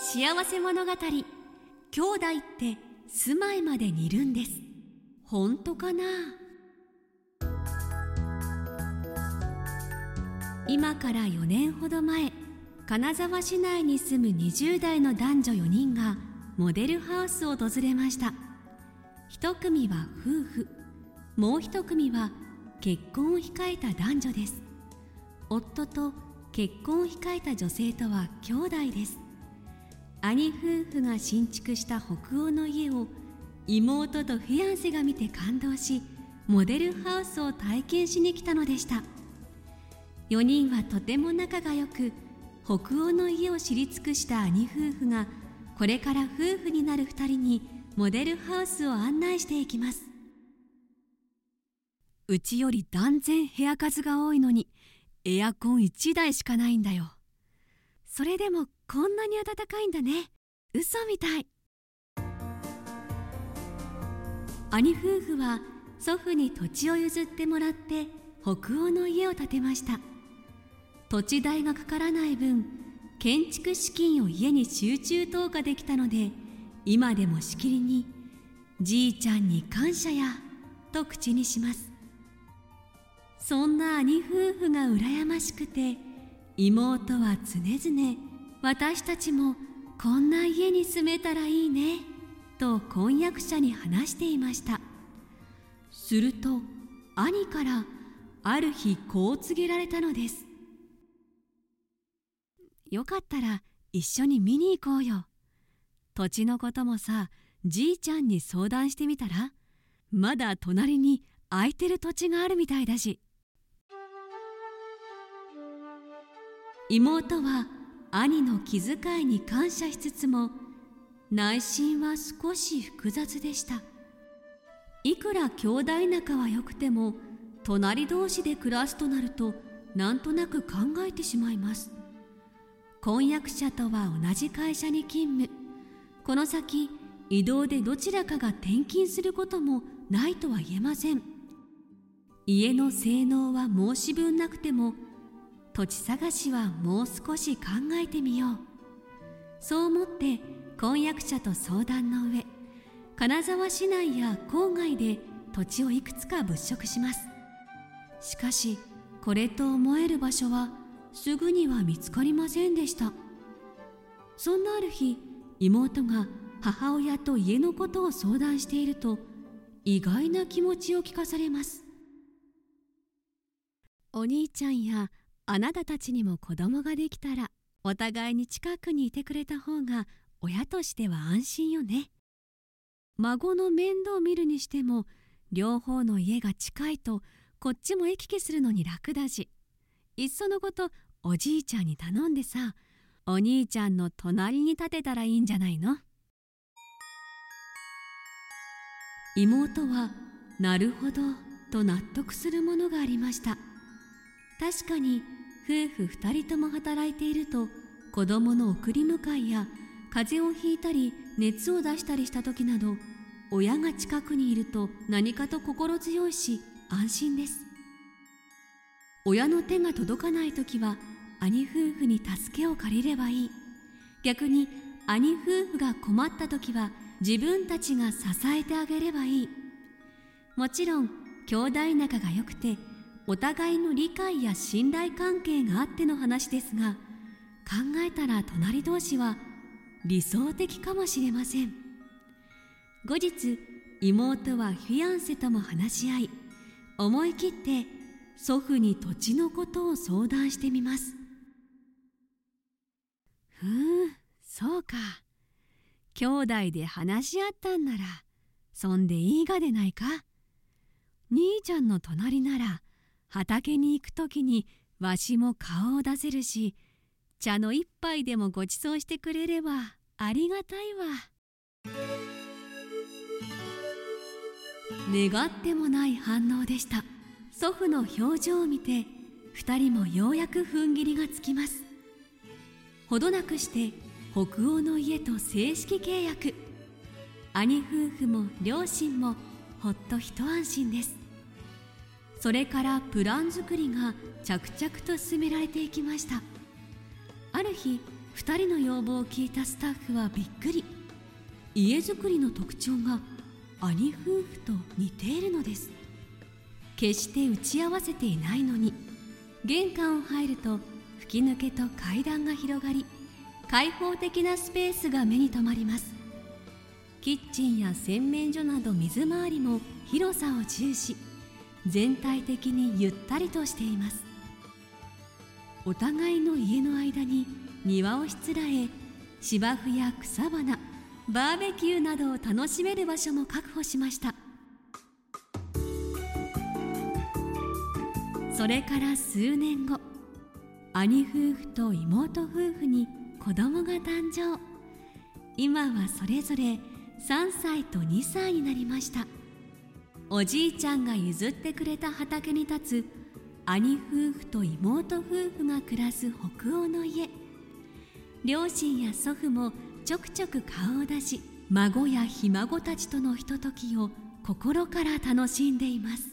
幸せ物語。兄弟って住まいまで似るんです。本当かな？今から4年ほど前金沢市内に住む20代の男女4人がモデルハウスを訪れました。一組は夫婦。もう一組は結婚を控えた男女です。夫と結婚を控えた女性とは兄弟です。兄夫婦が新築した北欧の家を妹とフィアンセが見て感動しモデルハウスを体験しに来たのでした。4人はとても仲が良く北欧の家を知り尽くした兄夫婦がこれから夫婦になる2人にモデルハウスを案内していきます。うちより断然部屋数が多いのにエアコン1台しかないんだよ。それでもこんなに暖かいんだね。嘘みたい。兄夫婦は祖父に土地を譲ってもらって北欧の家を建てました。土地代がかからない分建築資金を家に集中投下できたので今でもしきりに「じいちゃんに感謝や」と口にします。そんな兄夫婦が羨ましくて妹は常々私たちもこんな家に住めたらいいねと婚約者に話していました。すると兄からある日こう告げられたのです。よかったら一緒に見に行こうよ。土地のこともさじいちゃんに相談してみたらまだ隣に空いてる土地があるみたいだし。妹は兄の気遣いに感謝しつつも内心は少し複雑でした。いくら兄弟仲は良くても隣同士で暮らすとなるとなんとなく考えてしまいます。婚約者とは同じ会社に勤務。この先移動でどちらかが転勤することもないとは言えません。家の性能は申し分なくても土地探しはもう少し考えてみよう。そう思って婚約者と相談の上金沢市内や郊外で土地をいくつか物色します。しかしこれと思える場所はすぐには見つかりませんでした。そんなある日妹が母親と家のことを相談していると意外な気持ちを聞かされます。お兄ちゃんやあなたたちにも子供ができたらお互いに近くにいてくれた方が親としては安心よね。孫の面倒を見るにしても両方の家が近いとこっちも行き来するのに楽だしいっそのことおじいちゃんに頼んでさお兄ちゃんの隣に立てたらいいんじゃないの？妹はなるほどと納得するものがありました。確かに夫婦2人とも働いていると子供の送り迎えや風邪をひいたり熱を出したりした時など親が近くにいると何かと心強いし安心です。親の手が届かない時は兄夫婦に助けを借りればいい。逆に兄夫婦が困った時は自分たちが支えてあげればいい。もちろん兄弟仲が良くてお互いの理解や信頼関係があっての話ですが考えたら隣同士は理想的かもしれません。後日妹はフィアンセとも話し合い思い切って祖父に土地のことを相談してみます。ふんそうか。兄弟で話し合ったんならそんでいいがでないか。兄ちゃんの隣なら畑に行く時にわしも顔を出せるし茶の一杯でもごちそうしてくれればありがたいわ。願ってもない反応でした。祖父の表情を見て2人もようやく踏ん切りがつきます。ほどなくして北欧の家と正式契約。兄夫婦も両親もほっと一安心です。それからプラン作りが着々と進められていきました。ある日2人の要望を聞いたスタッフはびっくり。家づくりの特徴が兄夫婦と似ているのです。決して打ち合わせていないのに玄関を入ると吹き抜けと階段が広がり開放的なスペースが目に留まります。キッチンや洗面所など水回りも広さを重視。全体的にゆったりとしています。お互いの家の間に庭をしつらえ芝生や草花バーベキューなどを楽しめる場所も確保しました。それから数年後兄夫婦と妹夫婦に子供が誕生。今はそれぞれ3歳と2歳になりました。おじいちゃんが譲ってくれた畑に立つ兄夫婦と妹夫婦が暮らす北欧の家。両親や祖父もちょくちょく顔を出し孫やひ孫たちとのひとときを心から楽しんでいます。